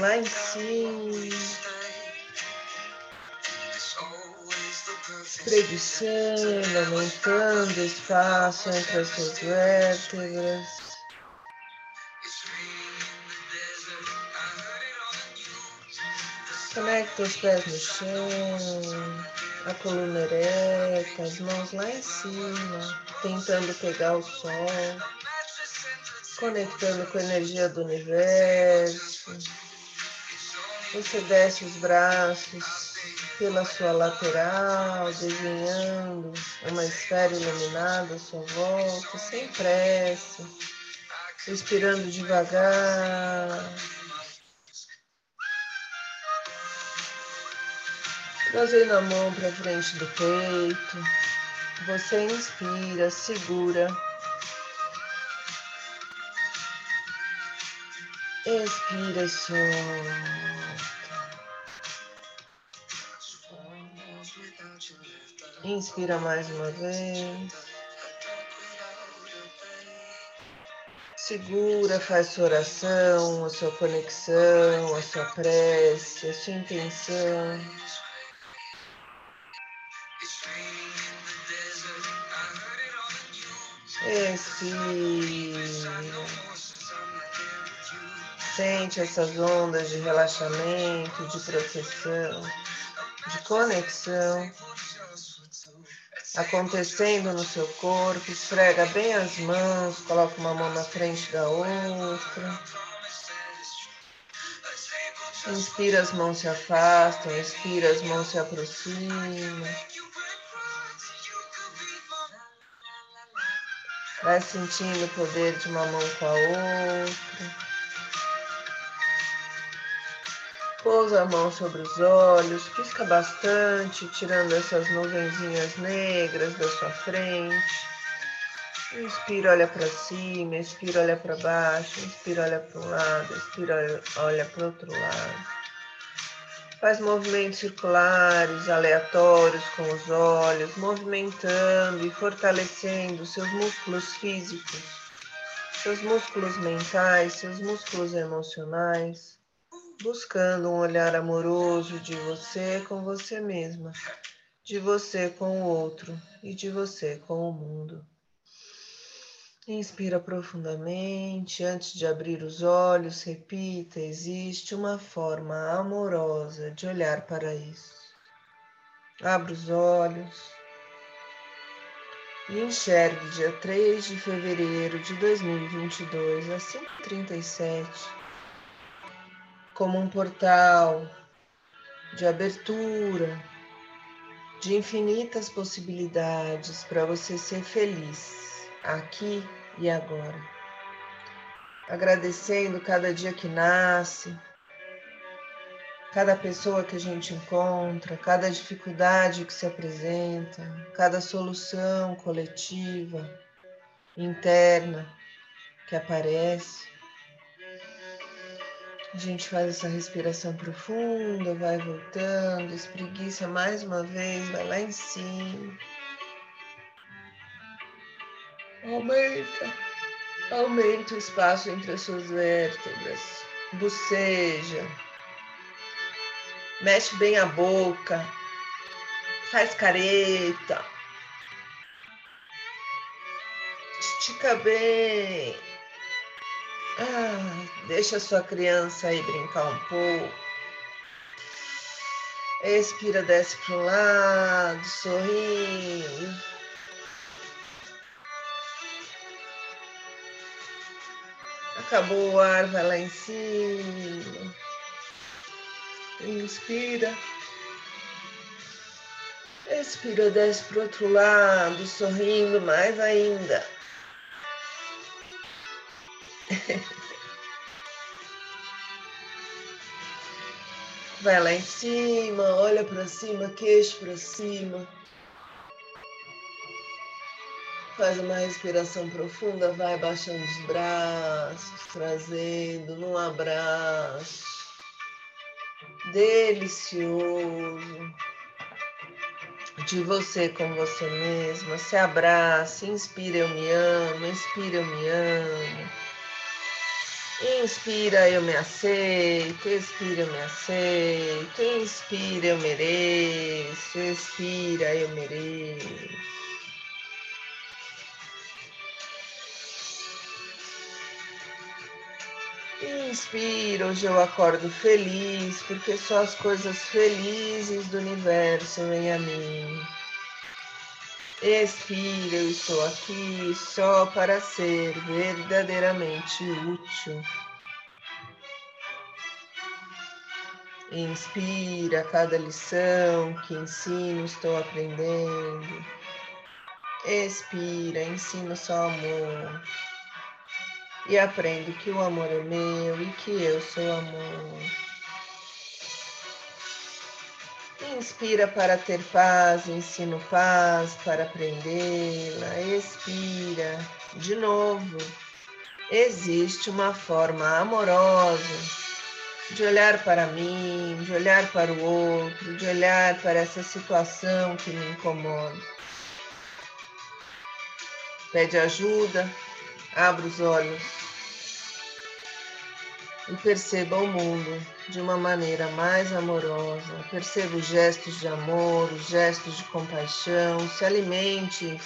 Lá em cima. Espreguiçando, aumentando o espaço entre as suas vértebras. Conecta os pés no chão, a coluna ereta, as mãos lá em cima, tentando pegar o sol, conectando com a energia do universo. Você desce os braços pela sua lateral, desenhando uma esfera iluminada à sua volta, sem pressa, respirando devagar. Trazendo a mão para frente do peito, você inspira, segura. Expira, solta. Inspira mais uma vez. Segura, faz sua oração, a sua conexão, a sua prece, a sua intenção. Expira. Sente essas ondas de relaxamento, de proteção, de conexão acontecendo no seu corpo. Esfrega bem as mãos, coloca uma mão na frente da outra. Inspira, as mãos se afastam, expira, as mãos se aproximam. Vai sentindo o poder de uma mão com a outra. Pousa a mão sobre os olhos, pisca bastante, tirando essas nuvenzinhas negras da sua frente. Inspira, olha para cima, expira, olha para baixo, inspira, olha para um lado, expira, olha para outro lado. Faz movimentos circulares, aleatórios com os olhos, movimentando e fortalecendo seus músculos físicos, seus músculos mentais, seus músculos emocionais buscando um olhar amoroso de você com você mesma, de você com o outro e de você com o mundo. Inspira profundamente, antes de abrir os olhos, repita: existe uma forma amorosa de olhar para isso. Abra os olhos e enxergue dia 3 de fevereiro de 2022, às 5h37 como um portal de abertura, de infinitas possibilidades para você ser feliz aqui e agora. Agradecendo cada dia que nasce, cada pessoa que a gente encontra, cada dificuldade que se apresenta, cada solução coletiva, interna que aparece. A gente faz essa respiração profunda, vai voltando, espreguiça mais uma vez, vai lá em cima. Aumenta, aumenta o espaço entre as suas vértebras. Boceja. Mexe bem a boca. Faz careta. Estica bem. Ah, deixa sua criança aí brincar um pouco. Expira, desce para o lado, sorrindo. Acabou o ar, vai lá em cima. Inspira. Expira, desce para o outro lado, sorrindo mais ainda. Vai lá em cima, olha para cima, queixo para cima. Faz uma respiração profunda, vai baixando os braços, trazendo num abraço delicioso de você com você mesma. Se abraça, inspira, eu me amo, expira, eu me amo. Inspira, eu me aceito, expira, eu me aceito, inspira, eu mereço, expira, eu mereço. Inspira, hoje eu acordo feliz, porque só as coisas felizes do universo vêm a mim. Expira, eu estou aqui só para ser verdadeiramente útil. Inspira cada lição que ensino, estou aprendendo. Expira, ensino só amor. E aprendo que o amor é meu e que eu sou amor. Inspira para ter paz, ensino paz para aprendê-la. Expira de novo. Existe uma forma amorosa de olhar para mim, de olhar para o outro, de olhar para essa situação que me incomoda. Pede ajuda, abra os olhos e perceba o mundo de uma maneira mais amorosa. Perceba os gestos de amor, os gestos de compaixão. Se alimente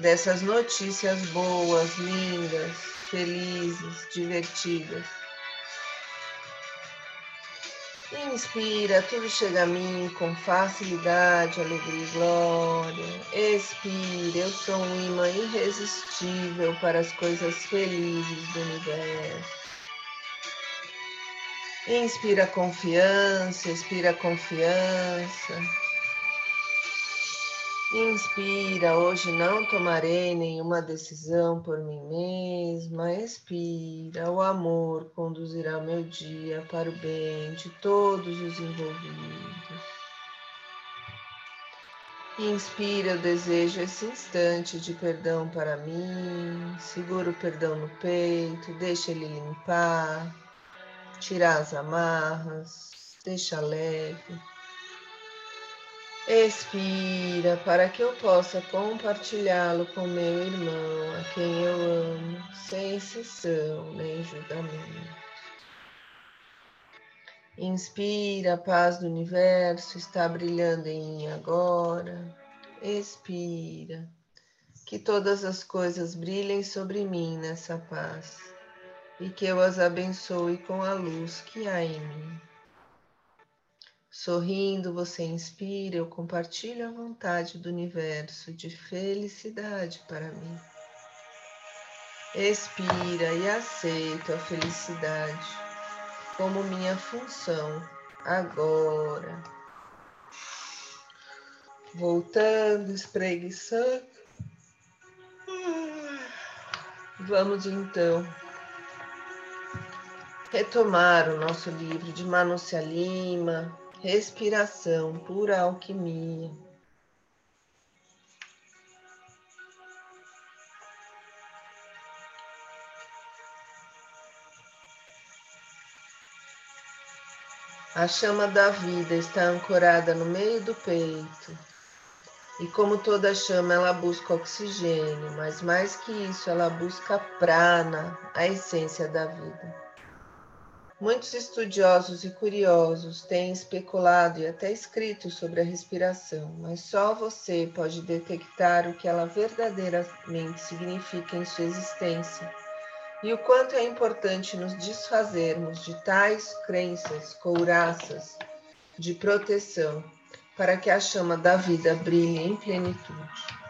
dessas notícias boas, lindas, felizes, divertidas. Inspira, tudo chega a mim com facilidade, alegria e glória. Expira, eu sou um imã irresistível para as coisas felizes do universo. Inspira confiança, expira confiança. Inspira, hoje não tomarei nenhuma decisão por mim mesma. Expira, o amor conduzirá meu dia para o bem de todos os envolvidos. Inspira, eu desejo esse instante de perdão para mim. Segura o perdão no peito, deixa ele limpar tirar as amarras, deixa leve. Expira para que eu possa compartilhá-lo com meu irmão, a quem eu amo, sem exceção nem julgamento. Inspira, a paz do universo está brilhando em mim agora. Expira, que todas as coisas brilhem sobre mim nessa paz e que eu as abençoe com a luz que há em mim. Sorrindo, você inspira, eu compartilho a vontade do universo de felicidade para mim. Expira e aceito a felicidade como minha função agora. Voltando, espreguiçando. Vamos então retomar o nosso livro de Manúcia Lima, Respiração, Pura Alquimia. A chama da vida está ancorada no meio do peito. E como toda chama, ela busca oxigênio, mas mais que isso, ela busca prana, a essência da vida. Muitos estudiosos e curiosos têm especulado e até escrito sobre a respiração, mas só você pode detectar o que ela verdadeiramente significa em sua existência e o quanto é importante nos desfazermos de tais crenças couraças de proteção para que a chama da vida brilhe em plenitude.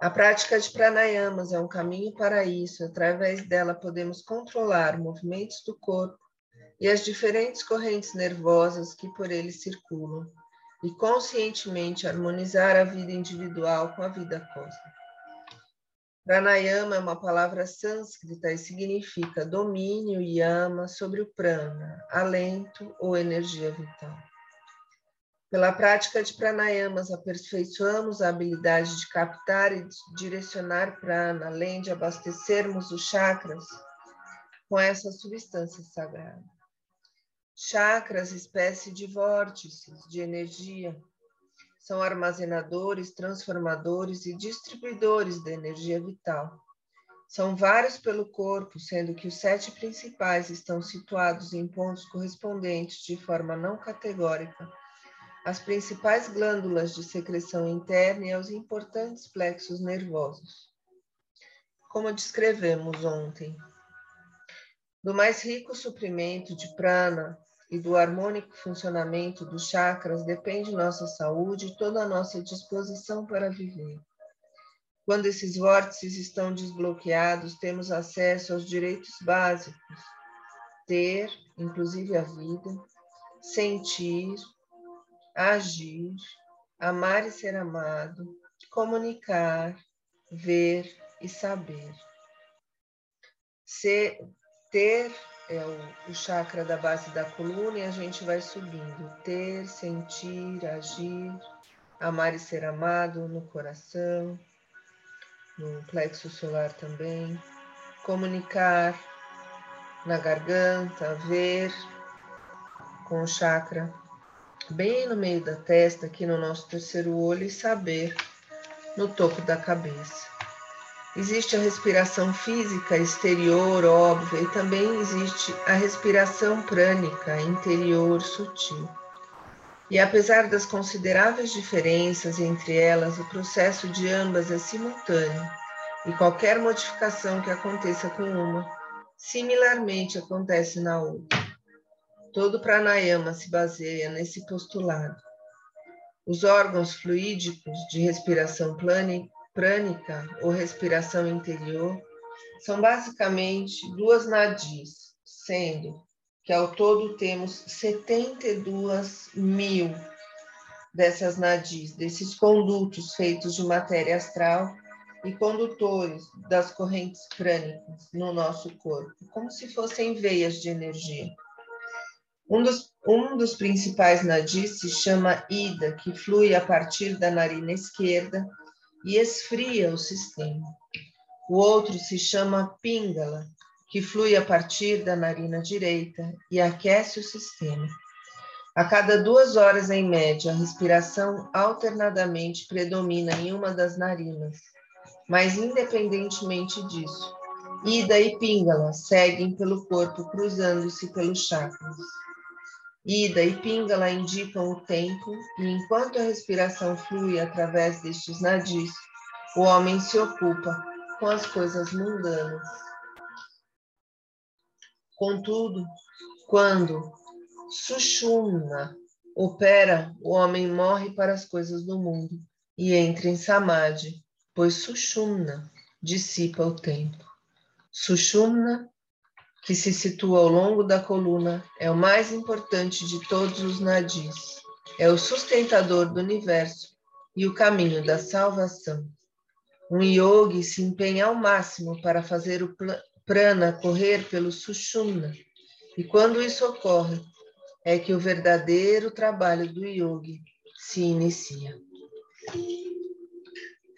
A prática de pranayamas é um caminho para isso. Através dela podemos controlar movimentos do corpo e as diferentes correntes nervosas que por ele circulam e conscientemente harmonizar a vida individual com a vida cósmica. Pranayama é uma palavra sânscrita e significa domínio e ama sobre o prana, alento ou energia vital. Pela prática de pranayamas, aperfeiçoamos a habilidade de captar e direcionar prana, além de abastecermos os chakras com essa substância sagrada. Chakras, espécie de vórtices de energia, são armazenadores, transformadores e distribuidores da energia vital. São vários pelo corpo, sendo que os sete principais estão situados em pontos correspondentes de forma não categórica às principais glândulas de secreção interna e aos importantes plexos nervosos. Como descrevemos ontem, do mais rico suprimento de prana e do harmônico funcionamento dos chakras depende nossa saúde e toda a nossa disposição para viver. Quando esses vórtices estão desbloqueados, temos acesso aos direitos básicos: ter, inclusive a vida, sentir, agir, amar e ser amado, comunicar, ver e saber. Ser, ter é o, o chakra da base da coluna e a gente vai subindo. Ter, sentir, agir, amar e ser amado no coração, no plexo solar também. Comunicar na garganta, ver com o chakra bem no meio da testa, aqui no nosso terceiro olho, e saber no topo da cabeça. Existe a respiração física exterior, óbvia, e também existe a respiração prânica interior sutil. E apesar das consideráveis diferenças entre elas, o processo de ambas é simultâneo, e qualquer modificação que aconteça com uma, similarmente acontece na outra. Todo pranayama se baseia nesse postulado. Os órgãos fluídicos de respiração prânica ou respiração interior são basicamente duas nadis, sendo que ao todo temos 72 mil dessas nadis, desses condutos feitos de matéria astral e condutores das correntes prânicas no nosso corpo, como se fossem veias de energia. Um dos, um dos principais nadis se chama Ida, que flui a partir da narina esquerda e esfria o sistema. O outro se chama Pingala, que flui a partir da narina direita e aquece o sistema. A cada duas horas, em média, a respiração alternadamente predomina em uma das narinas. Mas, independentemente disso, Ida e Pingala seguem pelo corpo, cruzando-se pelos chakras. Ida e Pingala indicam o tempo, e enquanto a respiração flui através destes nadis, o homem se ocupa com as coisas mundanas. Contudo, quando Sushumna opera, o homem morre para as coisas do mundo e entra em Samadhi, pois Sushumna dissipa o tempo. Sushumna que se situa ao longo da coluna, é o mais importante de todos os nadis. É o sustentador do universo e o caminho da salvação. Um yogi se empenha ao máximo para fazer o prana correr pelo sushumna. E quando isso ocorre, é que o verdadeiro trabalho do yogi se inicia.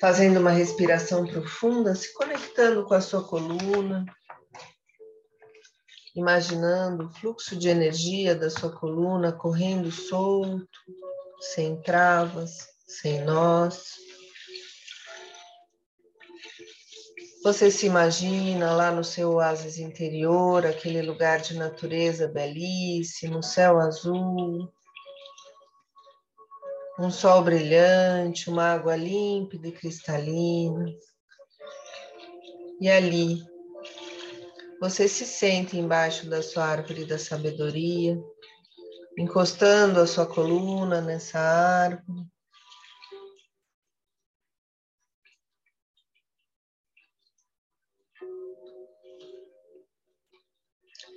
Fazendo uma respiração profunda, se conectando com a sua coluna, imaginando o fluxo de energia da sua coluna correndo solto, sem travas, sem nós. Você se imagina lá no seu oásis interior, aquele lugar de natureza belíssimo, céu azul, um sol brilhante, uma água límpida e cristalina. E ali, você se sente embaixo da sua árvore da sabedoria, encostando a sua coluna nessa árvore.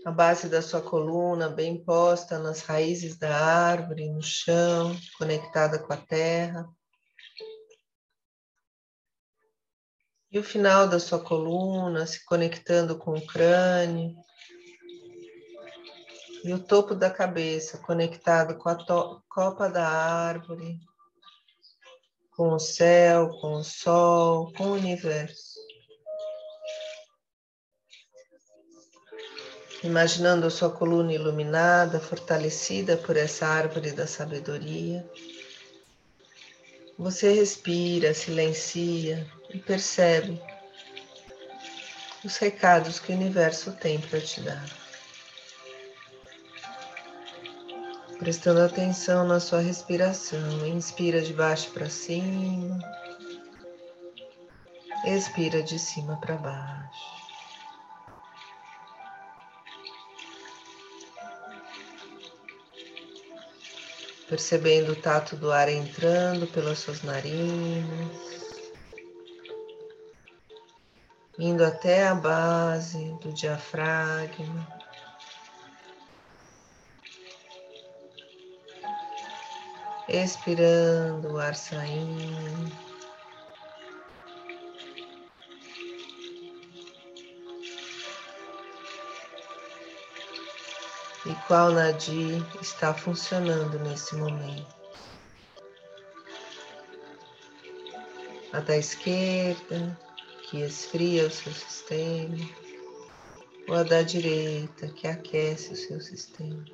A base da sua coluna bem posta nas raízes da árvore, no chão, conectada com a terra. E o final da sua coluna se conectando com o crânio. E o topo da cabeça conectado com a copa da árvore, com o céu, com o sol, com o universo. Imaginando a sua coluna iluminada, fortalecida por essa árvore da sabedoria. Você respira, silencia e percebe os recados que o universo tem para te dar. Prestando atenção na sua respiração, inspira de baixo para cima, expira de cima para baixo. percebendo o tato do ar entrando pelas suas narinas, indo até a base do diafragma. Expirando o ar saindo. e qual Nadir está funcionando nesse momento. A da esquerda, que esfria o seu sistema, ou a da direita, que aquece o seu sistema.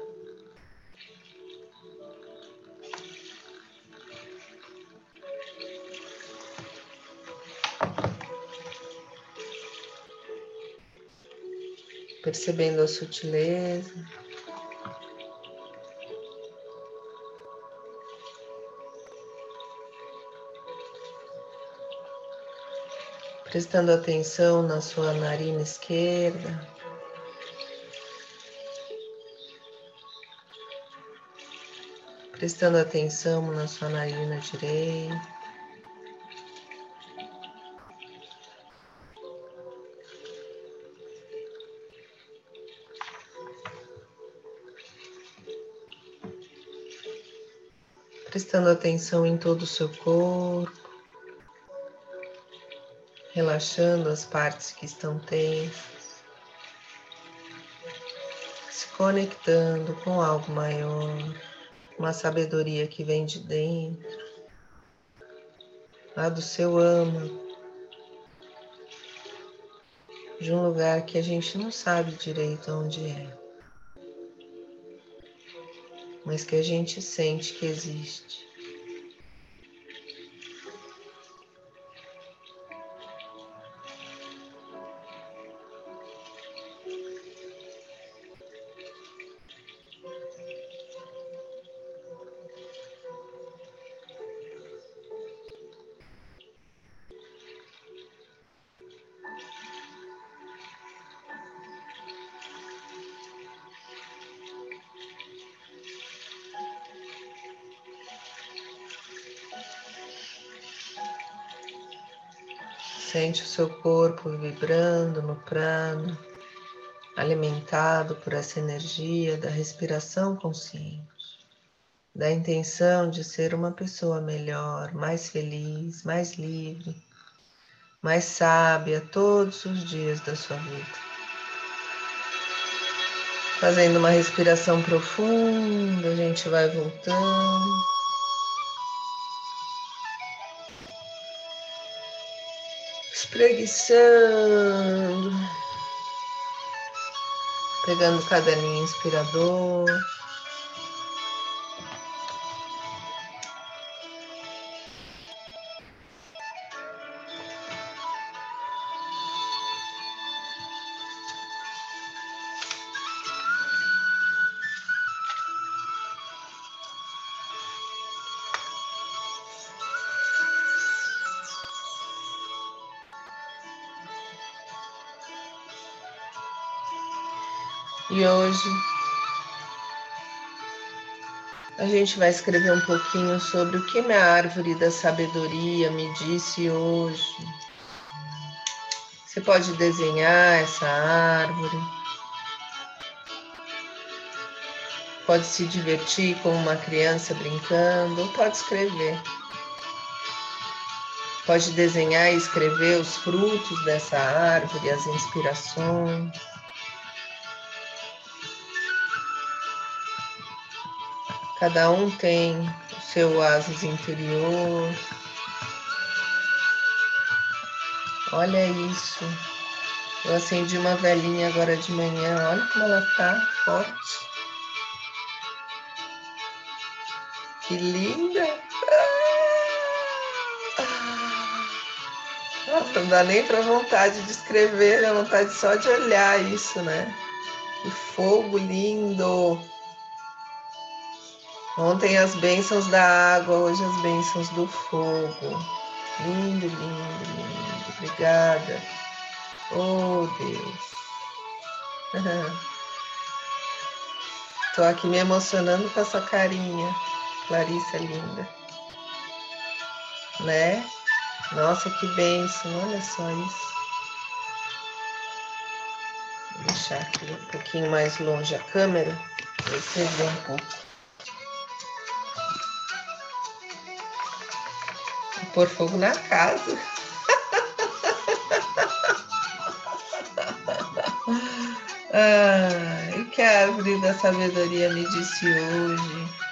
Percebendo a sutileza. Prestando atenção na sua narina esquerda. Prestando atenção na sua narina direita. Prestando atenção em todo o seu corpo relaxando as partes que estão tensas, se conectando com algo maior, uma sabedoria que vem de dentro, lá do seu âmago, de um lugar que a gente não sabe direito onde é, mas que a gente sente que existe. Sente o seu corpo vibrando no prana, alimentado por essa energia da respiração consciente, da intenção de ser uma pessoa melhor, mais feliz, mais livre, mais sábia todos os dias da sua vida. Fazendo uma respiração profunda, a gente vai voltando. Espreguiçando, pegando o caderninho inspirador. E hoje a gente vai escrever um pouquinho sobre o que minha árvore da sabedoria me disse hoje. Você pode desenhar essa árvore. Pode se divertir como uma criança brincando, ou pode escrever. Pode desenhar e escrever os frutos dessa árvore, as inspirações. Cada um tem o seu oásis interior. Olha isso. Eu acendi uma velhinha agora de manhã. Olha como ela tá forte. Que linda! Nossa, não dá nem para vontade de escrever, dá vontade só de olhar isso, né? Que fogo lindo! Ontem as bênçãos da água, hoje as bênçãos do fogo. Lindo, lindo, lindo. Obrigada. Oh, Deus. Tô aqui me emocionando com essa carinha. Clarissa linda. Né? Nossa, que bênção. Olha só isso. Vou deixar aqui um pouquinho mais longe a câmera. Pra você ver um pouco. Pôr fogo na casa. ah, o que a árvore da sabedoria me disse hoje?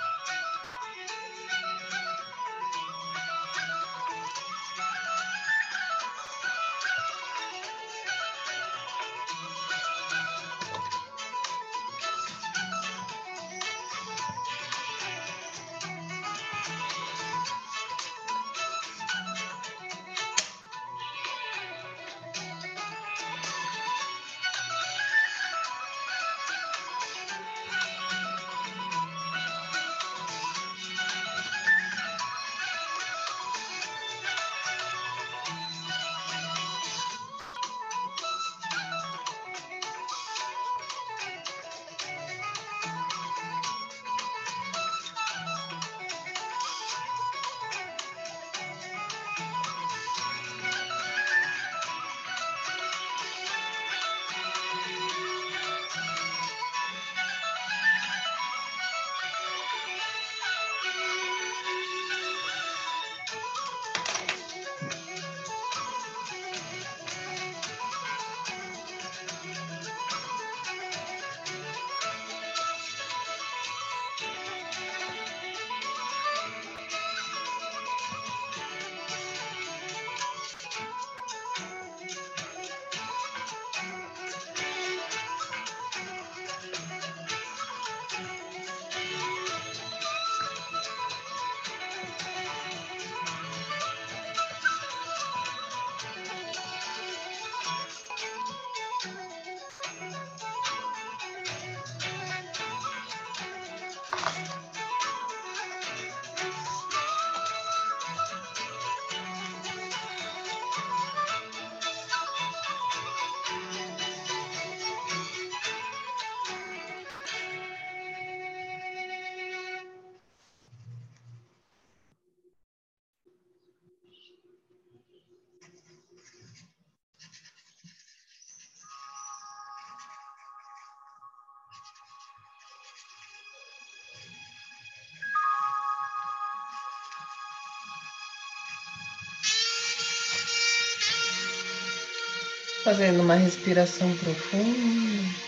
Fazendo uma respiração profunda.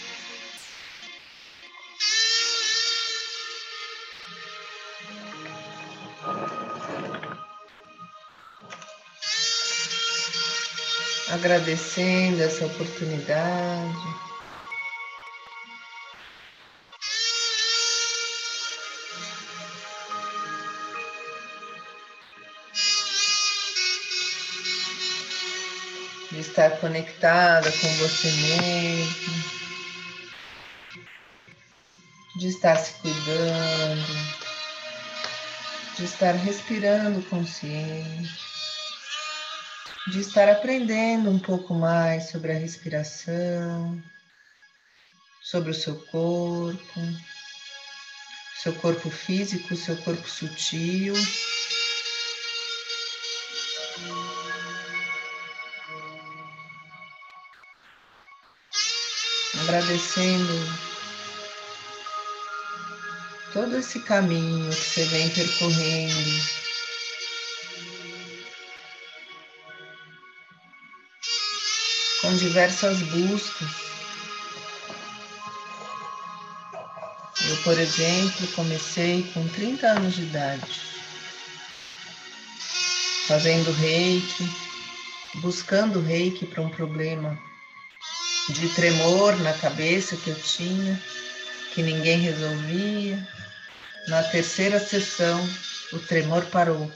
Agradecendo essa oportunidade. Estar conectada com você mesmo, de estar se cuidando, de estar respirando consciente, de estar aprendendo um pouco mais sobre a respiração, sobre o seu corpo, seu corpo físico, seu corpo sutil. agradecendo todo esse caminho que você vem percorrendo. Com diversas buscas. Eu, por exemplo, comecei com 30 anos de idade, fazendo reiki, buscando reiki para um problema de tremor na cabeça que eu tinha, que ninguém resolvia. Na terceira sessão, o tremor parou.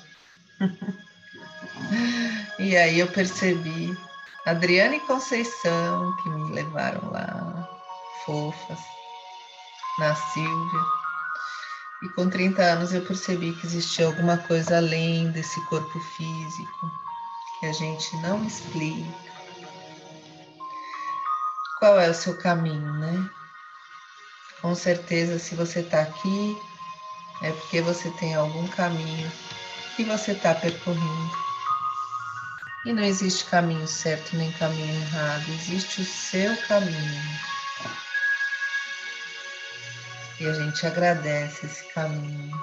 e aí eu percebi Adriana e Conceição que me levaram lá, fofas, na Silvia. E com 30 anos eu percebi que existia alguma coisa além desse corpo físico que a gente não explica qual é o seu caminho, né? Com certeza, se você está aqui, é porque você tem algum caminho que você está percorrendo. E não existe caminho certo nem caminho errado, existe o seu caminho. E a gente agradece esse caminho.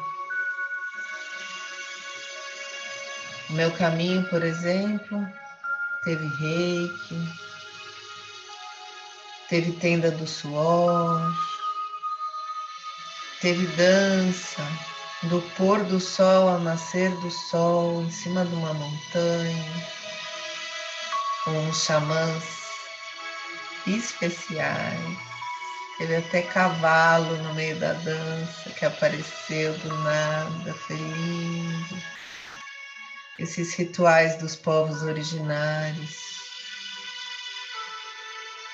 O meu caminho, por exemplo, teve reiki, teve tenda do suor, teve dança do pôr do sol ao nascer do sol em cima de uma montanha, com xamãs especiais. Teve até cavalo no meio da dança que apareceu do nada, feliz. Esses rituais dos povos originários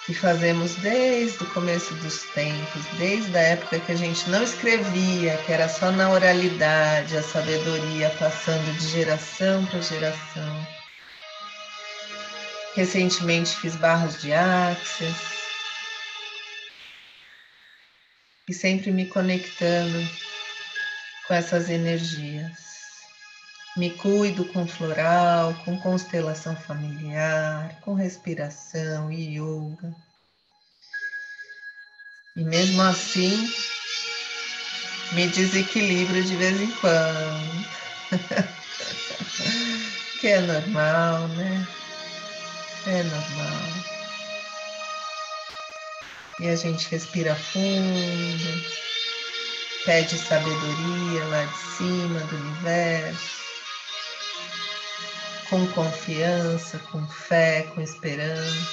que fazemos desde o começo dos tempos, desde a época que a gente não escrevia, que era só na oralidade, a sabedoria passando de geração para geração. Recentemente fiz barras de axis e sempre me conectando com essas energias. Me cuido com floral, com constelação familiar, com respiração e yoga. E mesmo assim, me desequilibro de vez em quando. que é normal, né? É normal. E a gente respira fundo, pede sabedoria lá de cima do universo com confiança, com fé, com esperança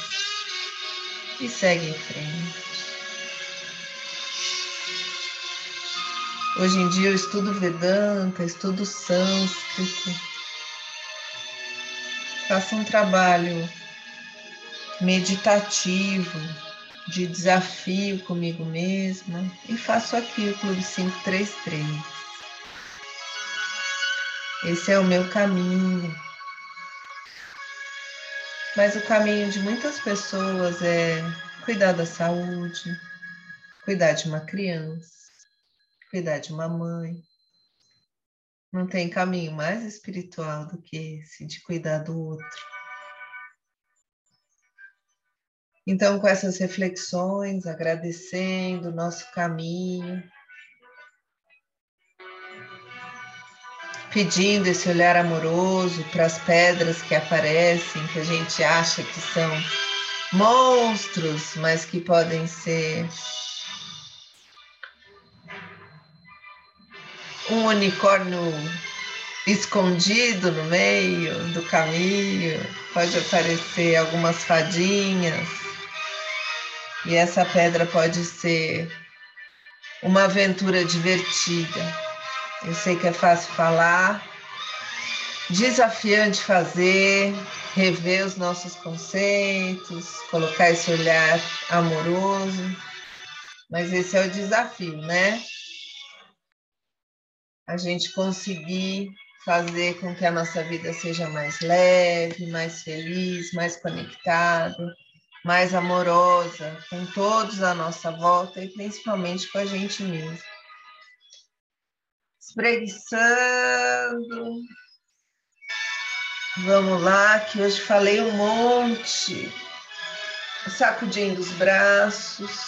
e segue em frente. Hoje em dia eu estudo Vedanta, estudo sânscrito, faço um trabalho meditativo, de desafio comigo mesma e faço aqui o Clube 533. Esse é o meu caminho mas o caminho de muitas pessoas é cuidar da saúde, cuidar de uma criança, cuidar de uma mãe. Não tem caminho mais espiritual do que esse de cuidar do outro. Então, com essas reflexões, agradecendo o nosso caminho, pedindo esse olhar amoroso para as pedras que aparecem, que a gente acha que são monstros, mas que podem ser um unicórnio escondido no meio do caminho, pode aparecer algumas fadinhas, e essa pedra pode ser uma aventura divertida eu sei que é fácil falar, desafiante fazer, rever os nossos conceitos, colocar esse olhar amoroso, mas esse é o desafio, né? A gente conseguir fazer com que a nossa vida seja mais leve, mais feliz, mais conectada, mais amorosa com todos à nossa volta e principalmente com a gente mesmo espreguiçando. Vamos lá, que hoje falei um monte. Sacudindo os braços.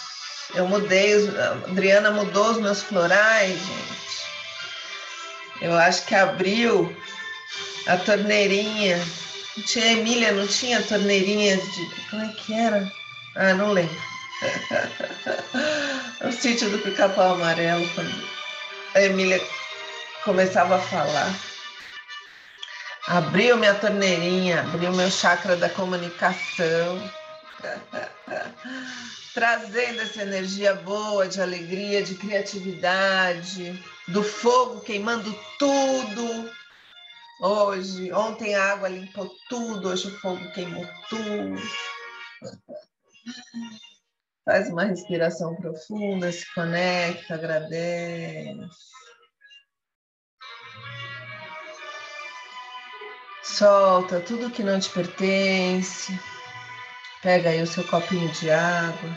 Eu mudei, a Adriana mudou os meus florais, gente. Eu acho que abriu a torneirinha Tia Emília não tinha torneirinha de. Como é que era? Ah, não lembro. o sítio do pica-pau amarelo, a Emília começava a falar. Abriu minha torneirinha, abriu meu chakra da comunicação, trazendo essa energia boa de alegria, de criatividade, do fogo queimando tudo. Hoje, ontem a água limpou tudo, hoje o fogo queimou tudo. Faz uma respiração profunda, se conecta, agradece. Solta tudo que não te pertence. Pega aí o seu copinho de água.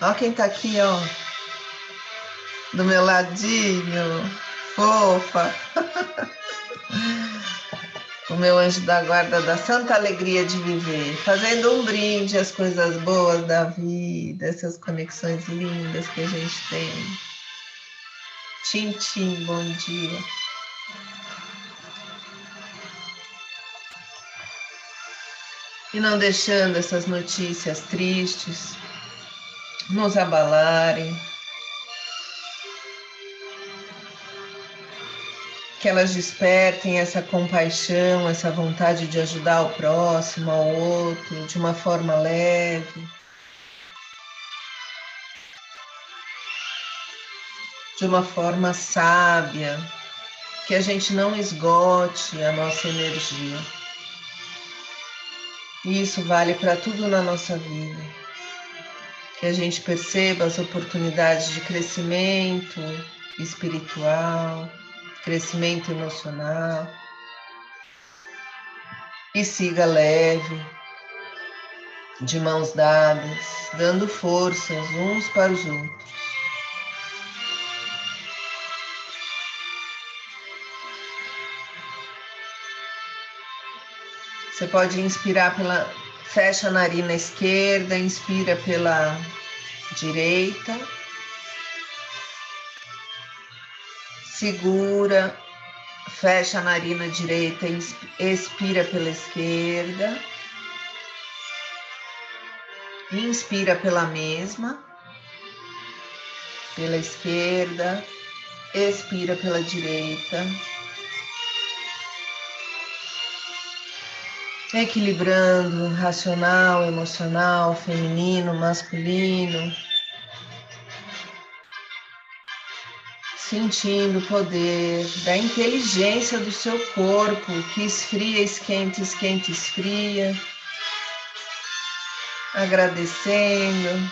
Ó quem tá aqui, ó. Do meu ladinho. Fofa. meu anjo da guarda da santa alegria de viver, fazendo um brinde às coisas boas da vida, essas conexões lindas que a gente tem. Tchim, tchim, bom dia. E não deixando essas notícias tristes nos abalarem, que elas despertem essa compaixão, essa vontade de ajudar o próximo, ao outro, de uma forma leve. De uma forma sábia, que a gente não esgote a nossa energia. Isso vale para tudo na nossa vida. Que a gente perceba as oportunidades de crescimento espiritual, crescimento emocional. E siga leve, de mãos dadas, dando forças uns para os outros. Você pode inspirar pela. Fecha a narina esquerda, inspira pela direita. Segura, fecha a narina direita, expira pela esquerda. Inspira pela mesma, pela esquerda, expira pela direita. Equilibrando racional, emocional, feminino, masculino. Sentindo o poder da inteligência do seu corpo que esfria, esquenta, esquenta, esfria, agradecendo.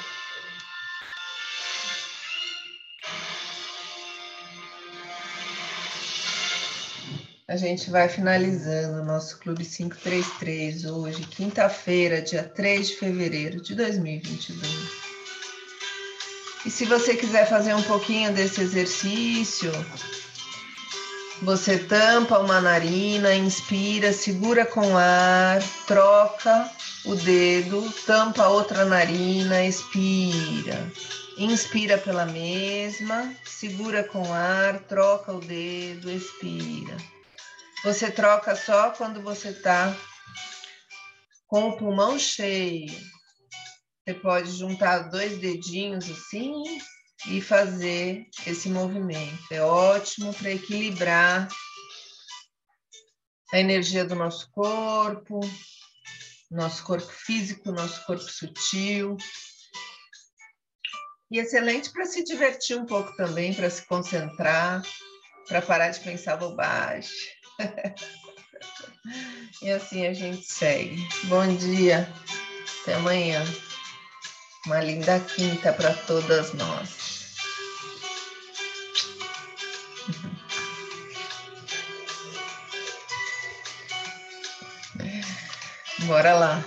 A gente vai finalizando o nosso Clube 533 hoje, quinta-feira, dia 3 de fevereiro de 2022. E se você quiser fazer um pouquinho desse exercício, você tampa uma narina, inspira, segura com ar, troca o dedo, tampa outra narina, expira. Inspira pela mesma, segura com ar, troca o dedo, expira. Você troca só quando você está com o pulmão cheio. Você pode juntar dois dedinhos assim e fazer esse movimento. É ótimo para equilibrar a energia do nosso corpo, nosso corpo físico, nosso corpo sutil. E excelente para se divertir um pouco também, para se concentrar, para parar de pensar bobagem. e assim a gente segue. Bom dia, até amanhã. Uma linda quinta para todas nós. Bora lá.